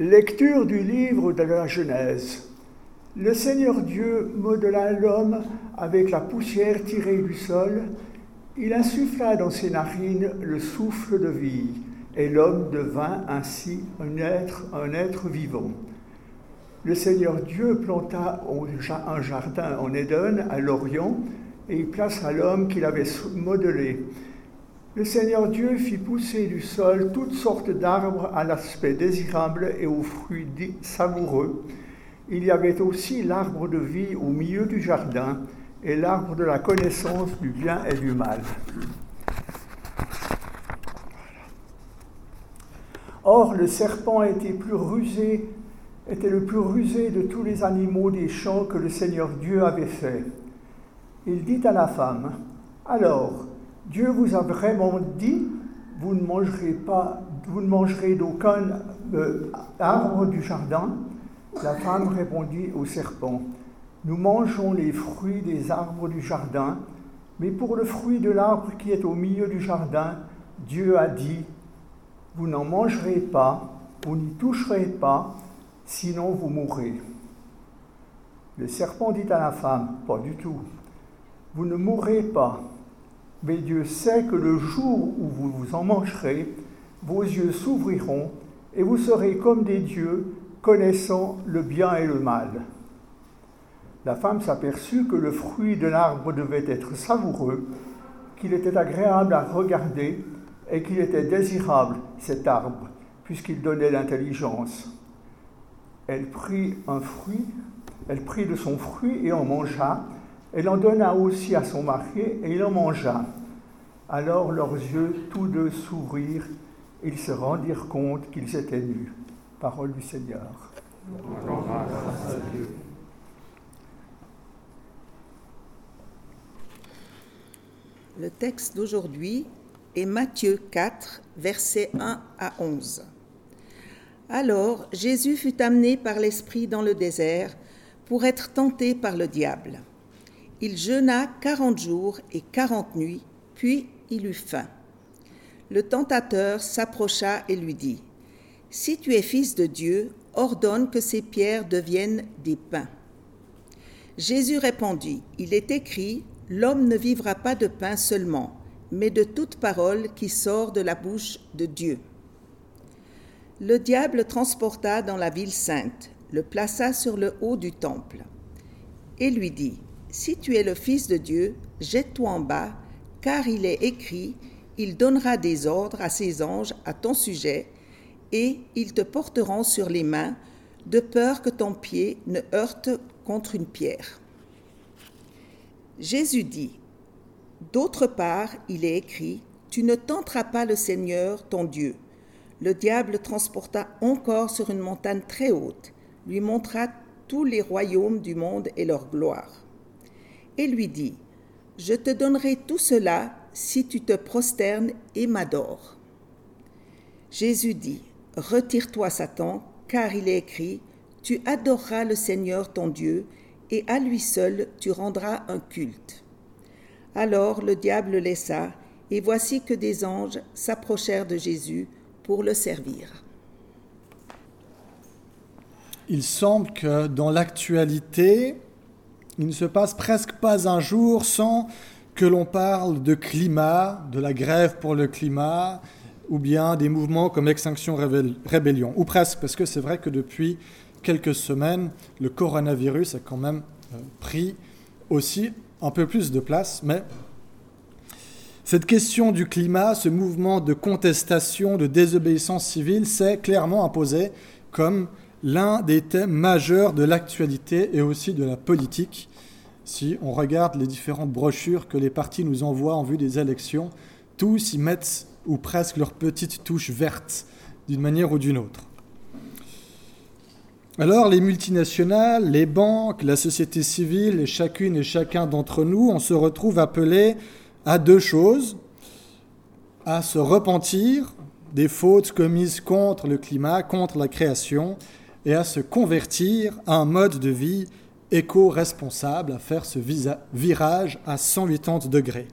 Lecture du livre de la Genèse. Le Seigneur Dieu modela l'homme avec la poussière tirée du sol. Il insuffla dans ses narines le souffle de vie, et l'homme devint ainsi un être, un être vivant. Le Seigneur Dieu planta un jardin en Éden, à l'Orient, et il plaça l'homme qu'il avait modelé. Le Seigneur Dieu fit pousser du sol toutes sortes d'arbres à l'aspect désirable et aux fruits savoureux. Il y avait aussi l'arbre de vie au milieu du jardin et l'arbre de la connaissance du bien et du mal. Or, le serpent était, le plus rusé de tous les animaux des champs que le Seigneur Dieu avait fait. Il dit à la femme, Alors, Dieu vous a vraiment dit, vous ne mangerez pas, vous ne mangerez d'aucun euh, arbre du jardin. La femme répondit au serpent, nous mangeons les fruits des arbres du jardin, mais pour le fruit de l'arbre qui est au milieu du jardin, Dieu a dit, vous n'en mangerez pas, vous n'y toucherez pas, sinon vous mourrez. Le serpent dit à la femme, pas du tout, vous ne mourrez pas mais Dieu sait que le jour où vous vous en mangerez, vos yeux s'ouvriront et vous serez comme des dieux, connaissant le bien et le mal. La femme s'aperçut que le fruit de l'arbre devait être savoureux, qu'il était agréable à regarder et qu'il était désirable, cet arbre, puisqu'il donnait l'intelligence. Elle prit un fruit, elle prit de son fruit et en mangea, elle en donna aussi à son mari et il en mangea. Alors leurs yeux tous deux s'ouvrirent, ils se rendirent compte qu'ils étaient nus. Parole du Seigneur. Le texte d'aujourd'hui est Matthieu 4, versets 1 à 11. Alors Jésus fut amené par l'Esprit dans le désert pour être tenté par le diable. Il jeûna quarante jours et quarante nuits, puis il eut faim. Le tentateur s'approcha et lui dit, Si tu es fils de Dieu, ordonne que ces pierres deviennent des pains. Jésus répondit, Il est écrit, L'homme ne vivra pas de pain seulement, mais de toute parole qui sort de la bouche de Dieu. Le diable transporta dans la ville sainte, le plaça sur le haut du temple, et lui dit, si tu es le Fils de Dieu, jette-toi en bas, car il est écrit, il donnera des ordres à ses anges à ton sujet, et ils te porteront sur les mains, de peur que ton pied ne heurte contre une pierre. Jésus dit, D'autre part, il est écrit, Tu ne tenteras pas le Seigneur, ton Dieu. Le diable transporta encore sur une montagne très haute, lui montra tous les royaumes du monde et leur gloire et lui dit, Je te donnerai tout cela si tu te prosternes et m'adores. Jésus dit, Retire-toi, Satan, car il est écrit, Tu adoreras le Seigneur ton Dieu, et à lui seul tu rendras un culte. Alors le diable le laissa, et voici que des anges s'approchèrent de Jésus pour le servir. Il semble que dans l'actualité, il ne se passe presque pas un jour sans que l'on parle de climat, de la grève pour le climat, ou bien des mouvements comme Extinction Rébellion, ou presque, parce que c'est vrai que depuis quelques semaines, le coronavirus a quand même euh, pris aussi un peu plus de place, mais cette question du climat, ce mouvement de contestation, de désobéissance civile, s'est clairement imposé comme l'un des thèmes majeurs de l'actualité et aussi de la politique. Si on regarde les différentes brochures que les partis nous envoient en vue des élections, tous y mettent ou presque leur petite touche verte d'une manière ou d'une autre. Alors les multinationales, les banques, la société civile chacune et chacun d'entre nous, on se retrouve appelés à deux choses, à se repentir des fautes commises contre le climat, contre la création, et à se convertir à un mode de vie éco-responsable, à faire ce virage à 180 degrés.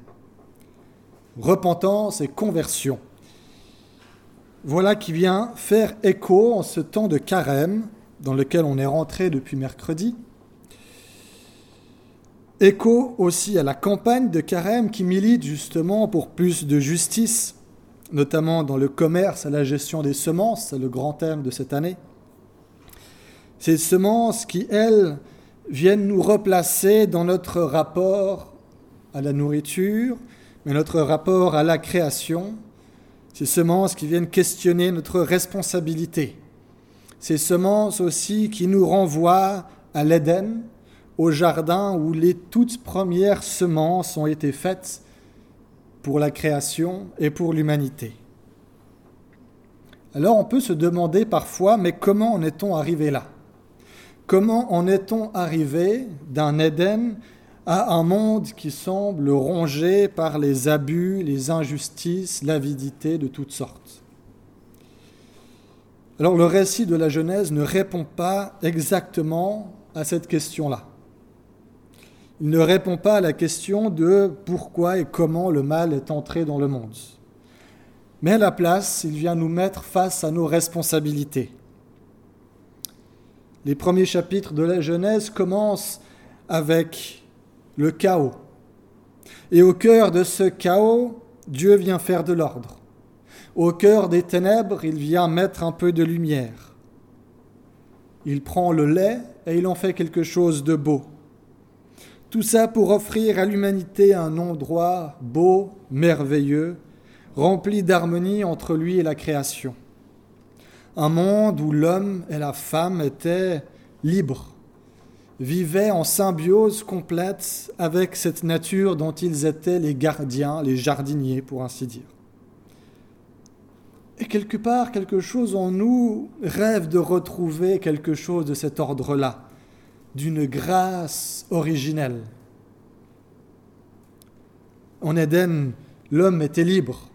Repentance et conversion. voilà qui vient faire écho en ce temps de carême dans lequel on est rentré depuis mercredi. Écho aussi à la campagne de carême qui milite justement pour plus de justice, notamment dans le commerce et la gestion des semences, c'est le grand thème de cette année. Ces semences qui, elles, viennent nous replacer dans notre rapport à la nourriture, mais notre rapport à la création, ces semences qui viennent questionner notre responsabilité, ces semences aussi qui nous renvoient à l'Éden, au jardin où les toutes premières semences ont été faites pour la création et pour l'humanité. Alors on peut se demander parfois, mais comment en est-on arrivé là? Comment en est-on arrivé d'un Éden à un monde qui semble rongé par les abus, les injustices, l'avidité de toutes sortes? Alors le récit de la Genèse ne répond pas exactement à cette question-là. Il ne répond pas à la question de pourquoi et comment le mal est entré dans le monde. Mais à la place, il vient nous mettre face à nos responsabilités. Les premiers chapitres de la Genèse commencent avec le chaos. Et au cœur de ce chaos, Dieu vient faire de l'ordre. Au cœur des ténèbres, il vient mettre un peu de lumière. Il prend le lait et il en fait quelque chose de beau. Tout ça pour offrir à l'humanité un endroit beau, merveilleux, rempli d'harmonie entre lui et la création un monde où l'homme et la femme étaient libres, vivaient en symbiose complète avec cette nature dont ils étaient les gardiens, les jardiniers pour ainsi dire. Et quelque part, quelque chose en nous rêve de retrouver quelque chose de cet ordre-là, d'une grâce originelle. En Éden, l'homme était libre,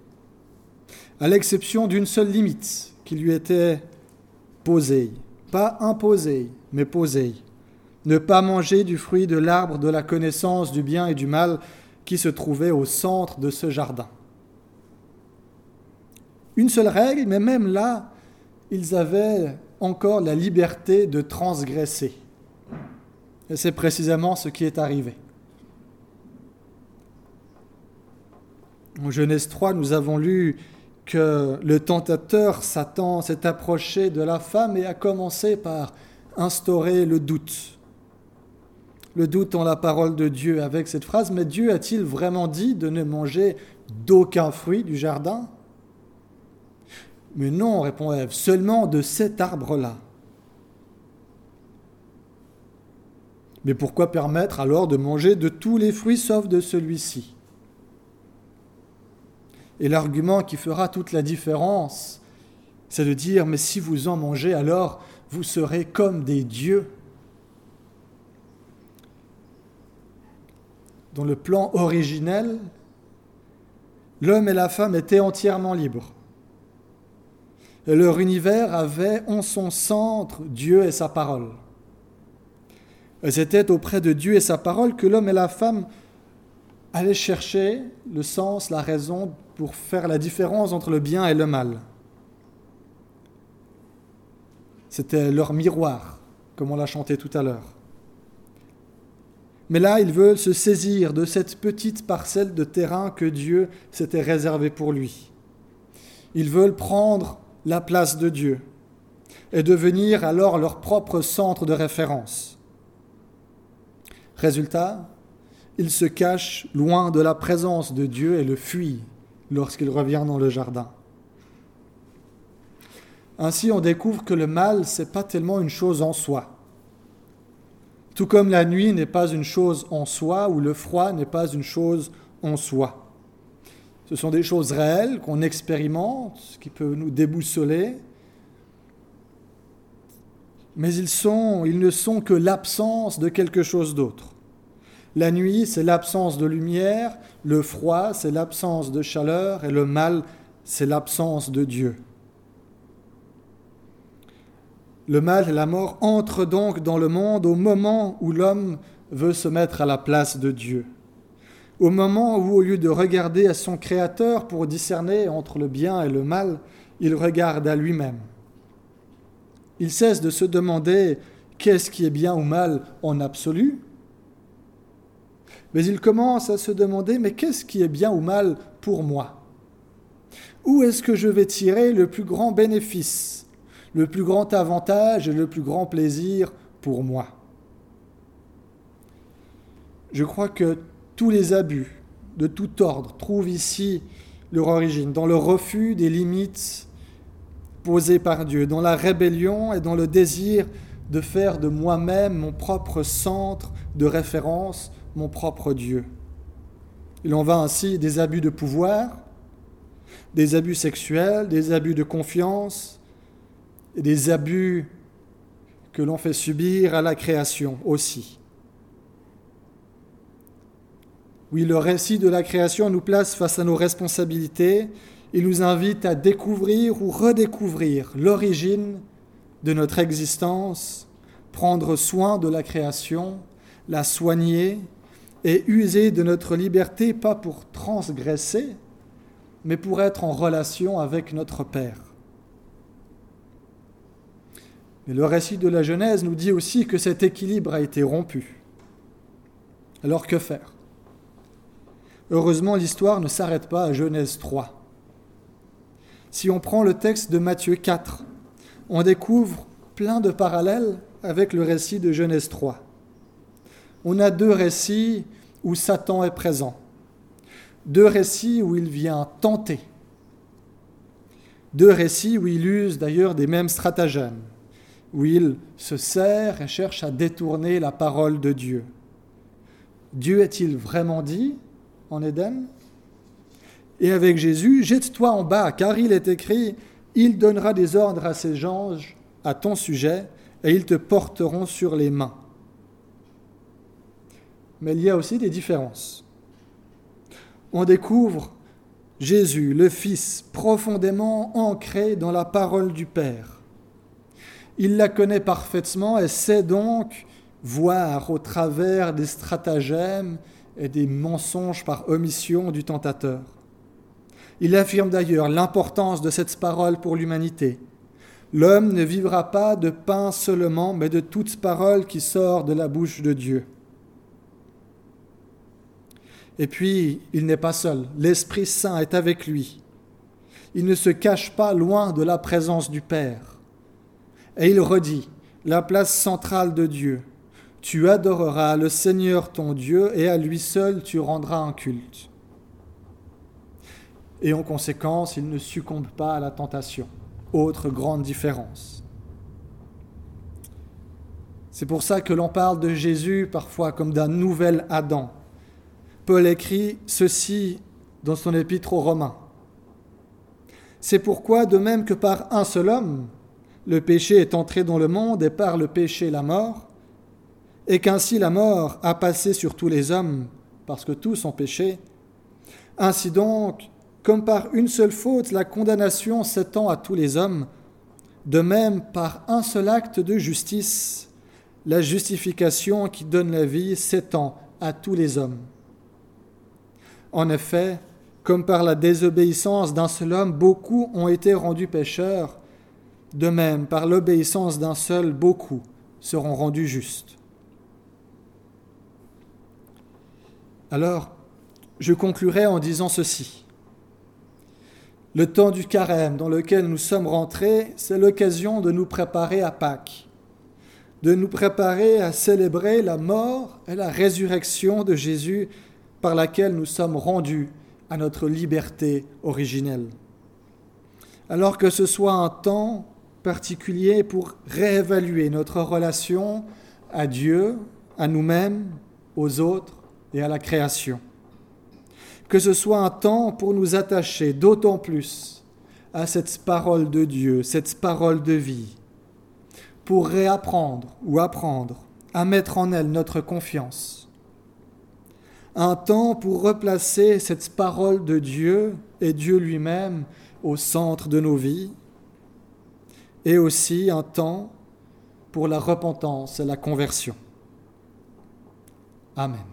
à l'exception d'une seule limite, qui lui était posé, pas imposé, mais posé. Ne pas manger du fruit de l'arbre de la connaissance du bien et du mal qui se trouvait au centre de ce jardin. Une seule règle, mais même là, ils avaient encore la liberté de transgresser. Et c'est précisément ce qui est arrivé. En Genèse 3, nous avons lu que le tentateur Satan s'est approché de la femme et a commencé par instaurer le doute. Le doute en la parole de Dieu avec cette phrase, mais Dieu a-t-il vraiment dit de ne manger d'aucun fruit du jardin? Mais non, répond Ève, seulement de cet arbre-là. Mais pourquoi permettre alors de manger de tous les fruits sauf de celui-ci? Et l'argument qui fera toute la différence, c'est de dire, mais si vous en mangez, alors vous serez comme des dieux. Dans le plan originel, l'homme et la femme étaient entièrement libres. Et leur univers avait en son centre Dieu et sa parole. Et c'était auprès de Dieu et sa parole que l'homme et la femme allaient chercher le sens, la raison pour faire la différence entre le bien et le mal. C'était leur miroir, comme on l'a chanté tout à l'heure. Mais là, ils veulent se saisir de cette petite parcelle de terrain que Dieu s'était réservée pour lui. Ils veulent prendre la place de Dieu et devenir alors leur propre centre de référence. Résultat, ils se cachent loin de la présence de Dieu et le fuient lorsqu'il revient dans le jardin. Ainsi, on découvre que le mal, ce n'est pas tellement une chose en soi. Tout comme la nuit n'est pas une chose en soi, ou le froid n'est pas une chose en soi. Ce sont des choses réelles qu'on expérimente, qui peuvent nous déboussoler, mais ils, sont, ils ne sont que l'absence de quelque chose d'autre. La nuit, c'est l'absence de lumière, le froid, c'est l'absence de chaleur, et le mal, c'est l'absence de Dieu. Le mal et la mort entrent donc dans le monde au moment où l'homme veut se mettre à la place de Dieu, au moment où, au lieu de regarder à son Créateur pour discerner entre le bien et le mal, il regarde à lui-même. Il cesse de se demander qu'est-ce qui est bien ou mal en absolu, mais il commence à se demander mais qu'est-ce qui est bien ou mal pour moi? Où est-ce que je vais tirer le plus grand bénéfice, le plus grand avantage et le plus grand plaisir pour moi? Je crois que tous les abus de tout ordre trouvent ici leur origine, dans le refus des limites posées par Dieu, dans la rébellion et dans le désir de faire de moi-même mon propre centre de référence, mon propre Dieu. Il en va ainsi des abus de pouvoir, des abus sexuels, des abus de confiance et des abus que l'on fait subir à la création aussi. Oui, le récit de la création nous place face à nos responsabilités. Il nous invite à découvrir ou redécouvrir l'origine de notre existence, prendre soin de la création, la soigner et user de notre liberté pas pour transgresser, mais pour être en relation avec notre Père. Mais le récit de la Genèse nous dit aussi que cet équilibre a été rompu. Alors que faire? Heureusement, l'histoire ne s'arrête pas à Genèse 3. Si on prend le texte de Matthieu 4, on découvre plein de parallèles avec le récit de Genèse 3. On a deux récits où Satan est présent, deux récits où il vient tenter, deux récits où il use d'ailleurs des mêmes stratagèmes, où il se sert et cherche à détourner la parole de Dieu. Dieu est-il vraiment dit en Éden? Et avec Jésus, jette-toi en bas, car il est écrit, il donnera des ordres à ses anges à ton sujet, et ils te porteront sur les mains. Mais il y a aussi des différences. On découvre Jésus, le Fils, profondément ancré dans la parole du Père. Il la connaît parfaitement et sait donc voir au travers des stratagèmes et des mensonges par omission du tentateur. Il affirme d'ailleurs l'importance de cette parole pour l'humanité. L'homme ne vivra pas de pain seulement, mais de toute parole qui sort de la bouche de Dieu. Et puis, il n'est pas seul, l'Esprit Saint est avec lui. Il ne se cache pas loin de la présence du Père. Et il redit la place centrale de Dieu, tu adoreras le Seigneur ton Dieu et à lui seul tu rendras un culte. Et en conséquence, il ne succombe pas à la tentation. Autre grande différence. C'est pour ça que l'on parle de Jésus parfois comme d'un nouvel Adam. Paul écrit ceci dans son épître aux Romains. C'est pourquoi, de même que par un seul homme, le péché est entré dans le monde et par le péché la mort, et qu'ainsi la mort a passé sur tous les hommes, parce que tous ont péché. Ainsi donc, comme par une seule faute la condamnation s'étend à tous les hommes, de même par un seul acte de justice, la justification qui donne la vie s'étend à tous les hommes. En effet, comme par la désobéissance d'un seul homme, beaucoup ont été rendus pécheurs, de même par l'obéissance d'un seul, beaucoup seront rendus justes. Alors, je conclurai en disant ceci. Le temps du carême dans lequel nous sommes rentrés, c'est l'occasion de nous préparer à Pâques, de nous préparer à célébrer la mort et la résurrection de Jésus par laquelle nous sommes rendus à notre liberté originelle. Alors que ce soit un temps particulier pour réévaluer notre relation à Dieu, à nous-mêmes, aux autres, et à la création. Que ce soit un temps pour nous attacher d'autant plus à cette parole de Dieu, cette parole de vie, pour réapprendre ou apprendre à mettre en elle notre confiance. Un temps pour replacer cette parole de Dieu et Dieu lui-même au centre de nos vies. Et aussi un temps pour la repentance et la conversion. Amen.